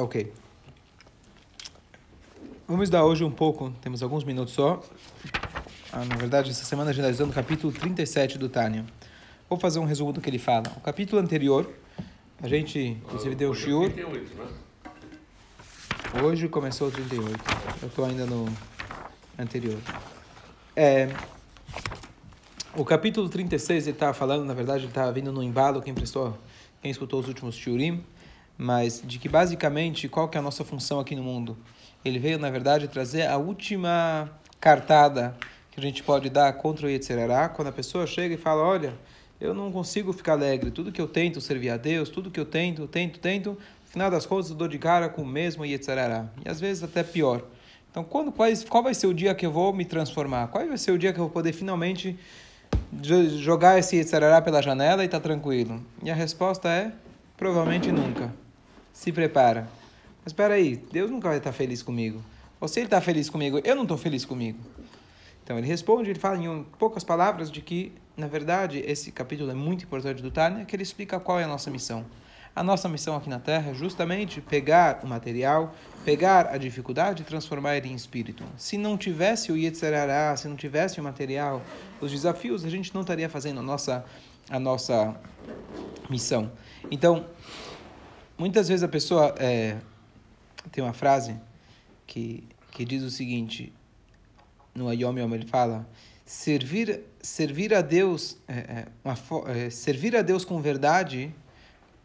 Ok. Vamos estudar hoje um pouco, temos alguns minutos só. Ah, na verdade, essa semana a gente está estudando o capítulo 37 do Tânia. Vou fazer um resumo do que ele fala. O capítulo anterior, a gente, inclusive, deu o shiur. né? Hoje começou o 38. Eu estou ainda no anterior. É, o capítulo 36, ele estava falando, na verdade, ele estava vindo no embalo, quem prestou, quem escutou os últimos shiurim, mas de que basicamente, qual que é a nossa função aqui no mundo? Ele veio, na verdade, trazer a última cartada que a gente pode dar contra o Yetzirará, quando a pessoa chega e fala, olha, eu não consigo ficar alegre, tudo que eu tento servir a Deus, tudo que eu tento, tento, tento, no final das contas eu dou de cara com o mesmo Yetzirará, e às vezes até pior. Então, quando, qual, qual vai ser o dia que eu vou me transformar? Qual vai ser o dia que eu vou poder finalmente jogar esse Yetzirará pela janela e estar tá tranquilo? E a resposta é, provavelmente nunca. Se prepara. Mas espera aí, Deus nunca vai estar feliz comigo. Ou se ele está feliz comigo, eu não estou feliz comigo. Então ele responde, ele fala em poucas palavras de que, na verdade, esse capítulo é muito importante do Tânia, que ele explica qual é a nossa missão. A nossa missão aqui na Terra é justamente pegar o material, pegar a dificuldade e transformar ele em espírito. Se não tivesse o Yetzirará, se não tivesse o material, os desafios, a gente não estaria fazendo a nossa, a nossa missão. Então, muitas vezes a pessoa é, tem uma frase que, que diz o seguinte, no Ayom Yom ele fala, servir, servir a Deus, é, uma, é, servir a Deus com verdade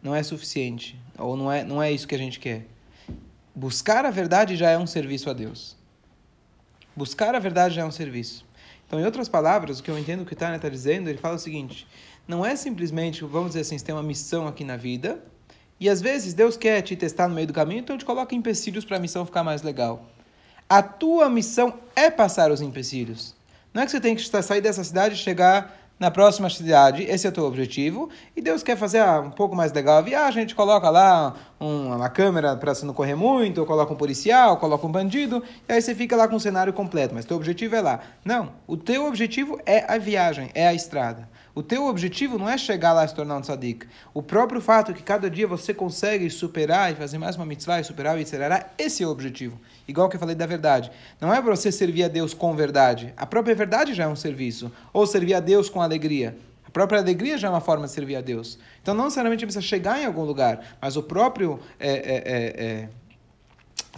não é suficiente, ou não é, não é isso que a gente quer. Buscar a verdade já é um serviço a Deus. Buscar a verdade já é um serviço. Então, em outras palavras, o que eu entendo que o Tânia está dizendo, ele fala o seguinte, não é simplesmente, vamos dizer assim, você tem uma missão aqui na vida, e às vezes Deus quer te testar no meio do caminho, então te coloca empecilhos para a missão ficar mais legal. A tua missão é passar os empecilhos. Não é que você tem que sair dessa cidade e chegar na próxima cidade, esse é o teu objetivo, e Deus quer fazer ah, um pouco mais legal a viagem, a gente coloca lá uma câmera para você não correr muito, ou coloca um policial, coloca um bandido, e aí você fica lá com o cenário completo, mas teu objetivo é lá. Não, o teu objetivo é a viagem, é a estrada. O teu objetivo não é chegar lá e se tornar um tzadik. O próprio fato que cada dia você consegue superar e fazer mais uma mitzvah e superar o Yitzhará, esse é o objetivo. Igual que eu falei da verdade. Não é para você servir a Deus com verdade. A própria verdade já é um serviço. Ou servir a Deus com alegria. Própria alegria já é uma forma de servir a Deus. Então não necessariamente precisa chegar em algum lugar, mas o próprio é, é, é, é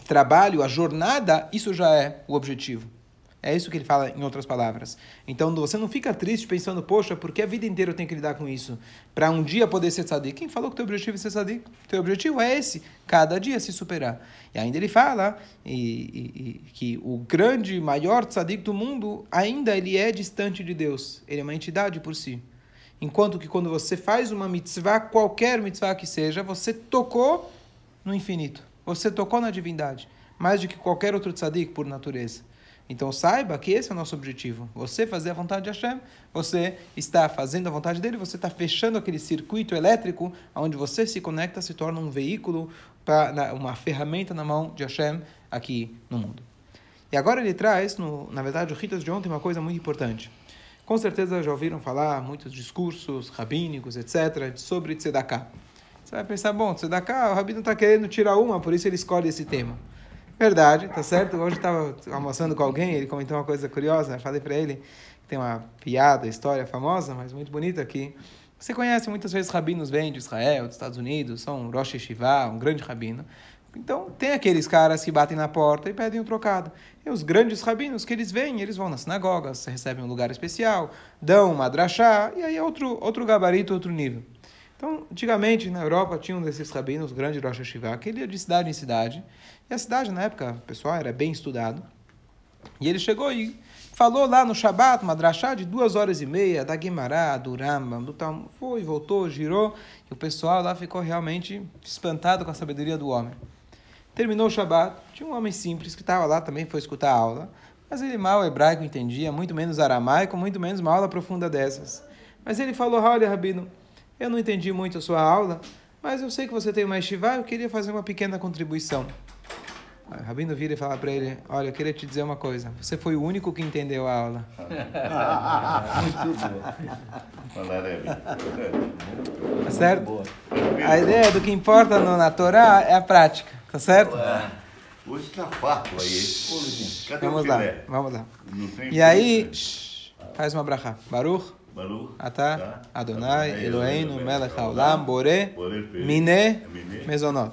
trabalho, a jornada, isso já é o objetivo. É isso que ele fala em outras palavras. Então você não fica triste pensando, poxa, por que a vida inteira eu tenho que lidar com isso? Para um dia poder ser tzadik. Quem falou que teu objetivo é ser tzadik? Teu objetivo é esse, cada dia se superar. E ainda ele fala e, e, e, que o grande, maior tzadik do mundo, ainda ele é distante de Deus. Ele é uma entidade por si. Enquanto que quando você faz uma mitzvah, qualquer mitzvah que seja, você tocou no infinito. Você tocou na divindade. Mais do que qualquer outro tzadik por natureza. Então saiba que esse é o nosso objetivo. Você fazer a vontade de Hashem, você está fazendo a vontade dele, você está fechando aquele circuito elétrico onde você se conecta, se torna um veículo, para uma ferramenta na mão de Hashem aqui no mundo. E agora ele traz, no, na verdade, o Ritas de ontem, uma coisa muito importante. Com certeza já ouviram falar muitos discursos rabínicos, etc., sobre Tzedakah. Você vai pensar, bom, Tzedakah, o rabino está querendo tirar uma, por isso ele escolhe esse tema. Verdade, tá certo? Hoje estava almoçando com alguém, ele comentou uma coisa curiosa, falei para ele que tem uma piada, história famosa, mas muito bonita aqui. Você conhece, muitas vezes rabinos vêm de Israel, dos Estados Unidos, são um Rosh Yeshiva, um grande rabino. Então, tem aqueles caras que batem na porta e pedem um trocado. E os grandes rabinos que eles vêm, eles vão nas sinagogas, recebem um lugar especial, dão uma drachá, e aí é outro, outro gabarito, outro nível. Então, antigamente, na Europa, tinha um desses rabinos, grande Rosh Hashiva, que ele ia de cidade em cidade. E a cidade, na época, o pessoal era bem estudado. E ele chegou e falou lá no Shabat, uma drachá de duas horas e meia, da Guimará, do Rambam, do Tal. Foi, voltou, girou. E o pessoal lá ficou realmente espantado com a sabedoria do homem. Terminou o Shabat, tinha um homem simples que estava lá também, foi escutar a aula. Mas ele mal hebraico entendia, muito menos aramaico, muito menos uma aula profunda dessas. Mas ele falou, olha, Rabino, eu não entendi muito a sua aula, mas eu sei que você tem uma estivá, eu queria fazer uma pequena contribuição. O Rabino vira e fala para ele, olha, eu queria te dizer uma coisa, você foi o único que entendeu a aula. Tá certo? A ideia do que importa no, na Torá é a prática. Tá certo? É. Hoje tá farto aí. Cadê vamos o lá, filé? vamos lá. Não tem E aí, shh, faz uma brachá. Baruch, Baruch, Atah, tá? Adonai, Eloheinu, Melech Haolam, Miné, Miné, Mezonot.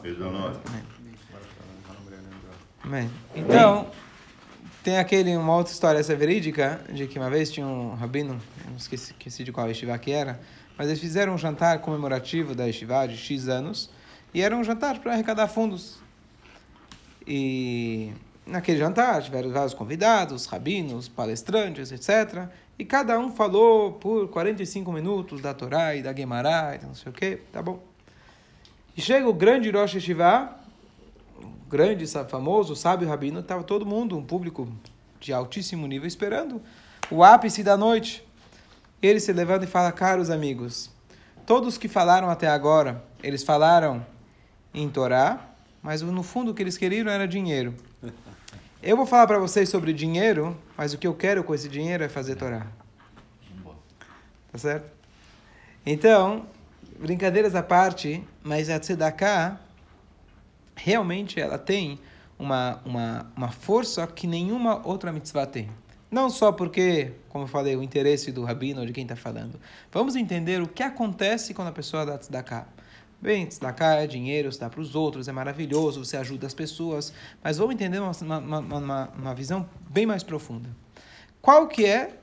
Amém. Então, tem aquele, uma outra história, essa é verídica, de que uma vez tinha um rabino, não esqueci, esqueci de qual yeshiva que era, mas eles fizeram um jantar comemorativo da yeshiva de X anos, e era um jantar para arrecadar fundos. E naquele jantar tiveram vários convidados, rabinos, palestrantes, etc. E cada um falou por 45 minutos da Torá e da Gemara e não sei o que, tá bom. E chega o grande Rosh Yeshiva, o grande, famoso, sábio rabino, estava todo mundo, um público de altíssimo nível, esperando o ápice da noite. Ele se levanta e fala, caros amigos, todos que falaram até agora, eles falaram em Torá, mas no fundo o que eles queriam era dinheiro. Eu vou falar para vocês sobre dinheiro, mas o que eu quero com esse dinheiro é fazer Torá. Tá certo? Então, brincadeiras à parte, mas a Tzedakah, realmente ela tem uma, uma, uma força que nenhuma outra mitzvah tem. Não só porque, como eu falei, o interesse do rabino ou de quem está falando. Vamos entender o que acontece quando a pessoa dá tzedakah. Bem, tzedakah é dinheiro, você dá para os outros, é maravilhoso, você ajuda as pessoas. Mas vamos entender uma, uma, uma, uma visão bem mais profunda. Qual que é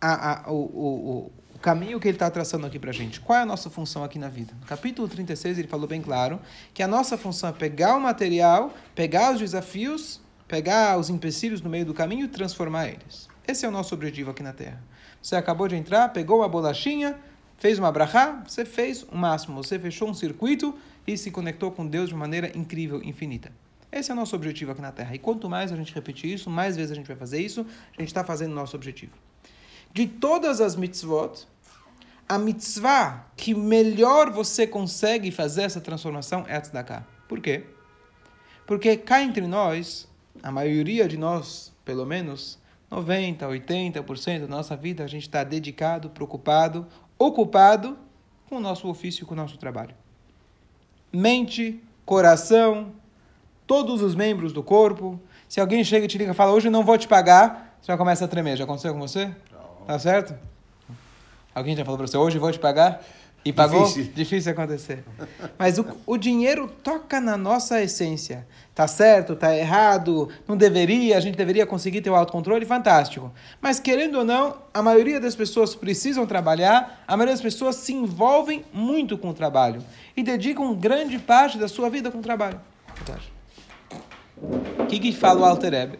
a, a, o, o, o caminho que ele está traçando aqui para a gente. Qual é a nossa função aqui na vida? No capítulo 36, ele falou bem claro que a nossa função é pegar o material, pegar os desafios, pegar os empecilhos no meio do caminho e transformar eles. Esse é o nosso objetivo aqui na Terra. Você acabou de entrar, pegou uma bolachinha, fez uma brachá, você fez o máximo, você fechou um circuito e se conectou com Deus de maneira incrível, infinita. Esse é o nosso objetivo aqui na Terra. E quanto mais a gente repetir isso, mais vezes a gente vai fazer isso, a gente está fazendo o nosso objetivo. De todas as mitzvot, a mitzvah que melhor você consegue fazer essa transformação é a tzedakah. Por quê? Porque cá entre nós, a maioria de nós, pelo menos 90, 80% da nossa vida, a gente está dedicado, preocupado, ocupado com o nosso ofício, com o nosso trabalho. Mente, coração, todos os membros do corpo. Se alguém chega e te liga e fala, hoje eu não vou te pagar, você já começa a tremer. Já aconteceu com você? Tá certo? Alguém já falou para você, hoje eu vou te pagar? E pagou? Difícil. Difícil acontecer. Mas o, o dinheiro toca na nossa essência. Tá certo, tá errado, não deveria, a gente deveria conseguir ter o autocontrole, fantástico. Mas querendo ou não, a maioria das pessoas precisam trabalhar, a maioria das pessoas se envolvem muito com o trabalho e dedicam grande parte da sua vida com o trabalho. O que, que fala o Alter Ebe?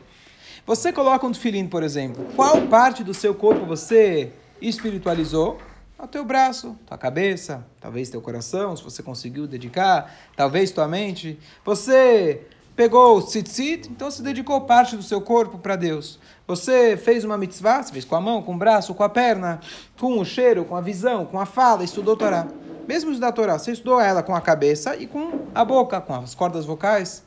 Você coloca um tefilim, por exemplo. Qual parte do seu corpo você espiritualizou? O teu braço, tua cabeça, talvez teu coração, se você conseguiu dedicar, talvez tua mente. Você pegou o tzitzit, então você dedicou parte do seu corpo para Deus. Você fez uma mitzvah, você fez com a mão, com o braço, com a perna, com o cheiro, com a visão, com a fala, estudou Torá. Mesmo estudar Torá, você estudou ela com a cabeça e com a boca, com as cordas vocais.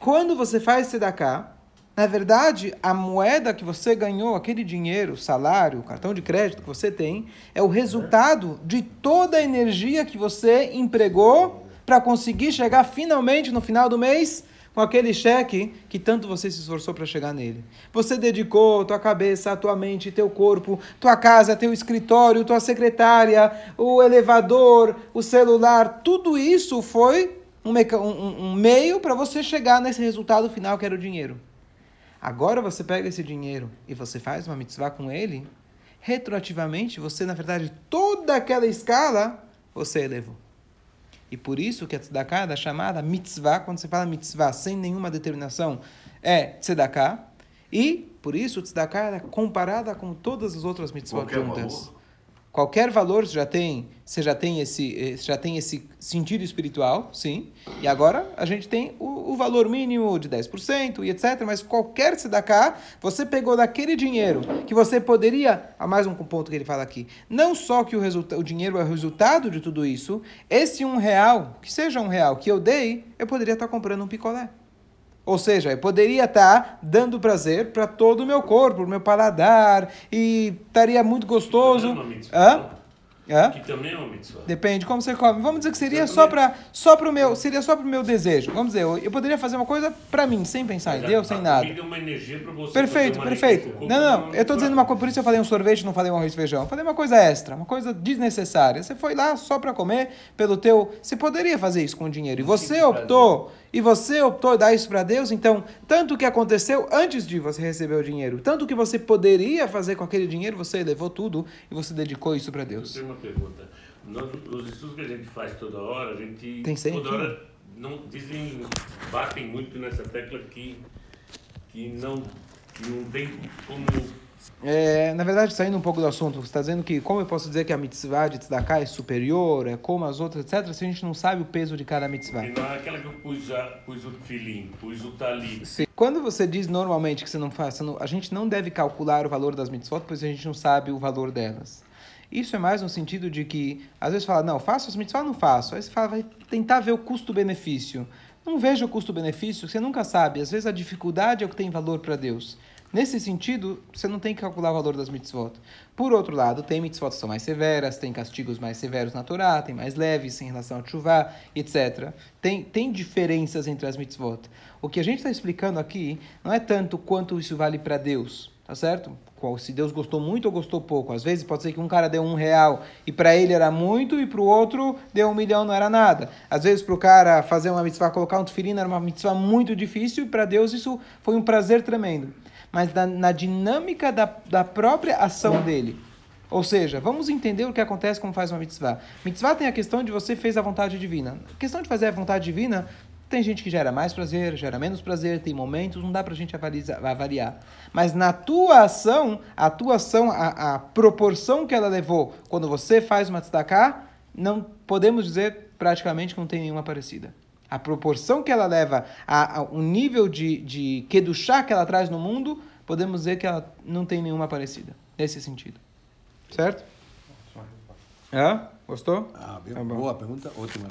Quando você faz tzedakah, na verdade, a moeda que você ganhou, aquele dinheiro, salário, cartão de crédito que você tem, é o resultado de toda a energia que você empregou para conseguir chegar finalmente no final do mês com aquele cheque que tanto você se esforçou para chegar nele. Você dedicou tua cabeça, tua mente, teu corpo, tua casa, teu escritório, tua secretária, o elevador, o celular, tudo isso foi um, um- um meio para você chegar nesse resultado final que era o dinheiro. Agora você pega esse dinheiro e você faz uma mitzvah com ele, retroativamente você, na verdade, toda aquela escala você elevou. E por isso que a tzedakah é da chamada mitzvah, quando você fala mitzvah sem nenhuma determinação, é tzedakah. E por isso tzedakah é comparada com todas as outras mitzvot Qualquer juntas. valor? Qualquer valor você já tem, você já tem esse, eh, já tem esse sentido espiritual, sim. E agora a gente tem o, o valor mínimo de 10% e etc. Mas qualquer tzedakah, você pegou daquele dinheiro que você poderia, há mais um ponto que ele fala aqui, não só que o, resulta, o dinheiro é o resultado de tudo isso, esse um real, que seja um real que eu dei, eu poderia estar comprando um picolé. Ou seja, eu poderia estar dando prazer para todo o meu corpo, o meu paladar, e estaria muito gostoso. Não é uma mitzvah, Hã? não? Que também é uma mitzvah. Depende como você come. Vamos dizer que seria só para só pro meu, seria só pro meu desejo. Vamos dizer, eu, eu poderia fazer uma coisa para mim, sem pensar em Deus, sem nada. é uma energia pra você Perfeito, perfeito. Não, não, Como eu tô dizendo uma coisa, por isso eu falei um sorvete, não falei um arroz e feijão. Eu falei uma coisa extra, uma coisa desnecessária. Você foi lá só para comer pelo teu, você poderia fazer isso com o dinheiro. E você optou, e você optou dar isso para Deus, então, tanto que aconteceu antes de você receber o dinheiro, tanto que você poderia fazer com aquele dinheiro, você levou tudo e você dedicou isso para Eu Deus. tenho uma pergunta. Nós, os estudos que a gente faz toda hora, a gente Tem cem toda hora não dizem, batem muito nessa tecla que que não que não tem como É, na verdade, saindo um pouco do assunto, você está dizendo que como eu posso dizer que a mitzvah de tzedakah é superior, é como as outras, etc., se a gente não sabe o peso de cada mitzvah. não é aquela que eu pus, já, pus o filim, pus o talit. Sim. Quando você diz normalmente que você não faz, você não- a gente não deve calcular o valor das mitzvot, pois a gente não sabe o valor delas. Isso é mais no sentido de que, às vezes fala, não, faço as mitzvot, não faço. Aí você fala, vai tentar ver o custo-benefício. Não veja o custo-benefício, você nunca sabe. Às vezes a dificuldade é o que tem valor para Deus. Nesse sentido, você não tem que calcular o valor das mitzvot. Por outro lado, tem mitzvot que são mais severas, tem castigos mais severos na Torá, tem mais leves em relação a chuvá, etc. Tem, tem diferenças entre as mitzvot. O que a gente está explicando aqui não é tanto quanto isso vale para Deus, tá certo? Qual- Se Deus gostou muito ou gostou pouco. Às vezes pode ser que um cara deu um real e para ele era muito e para o outro deu um milhão não era nada. Às vezes para o cara fazer uma mitzvah, colocar um tefilino era uma mitzvah muito difícil e para Deus isso foi um prazer tremendo. Mas na, na dinâmica da, da própria ação dele. Ou seja, vamos entender o que acontece quando faz uma mitzvah. Mitzvah tem a questão de você fez a vontade divina. A questão de fazer a vontade divina, tem gente que gera mais prazer, gera menos prazer, tem momentos, não dá pra gente avaliar. avaliar. Mas na tua ação, a tua ação, a, a proporção que ela levou quando você faz uma tzedakah, não podemos dizer praticamente que não tem nenhuma parecida. A proporção que ela leva, a, a, o nível de, de kedushá que ela traz no mundo, podemos dizer que ela não tem nenhuma parecida. Nesse sentido. Certo? Hã? Gostou? Ah, Tá boa pergunta, ótima.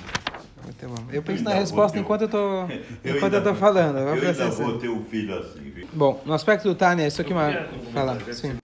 Eu penso na resposta ter enquanto eu tô, Eu enquanto eu tô falando. Eu ainda vou ter um filho assim, viu? Bom, no aspecto do Tânia, isso aqui é uma... Eu quero Fala, comentar, sim.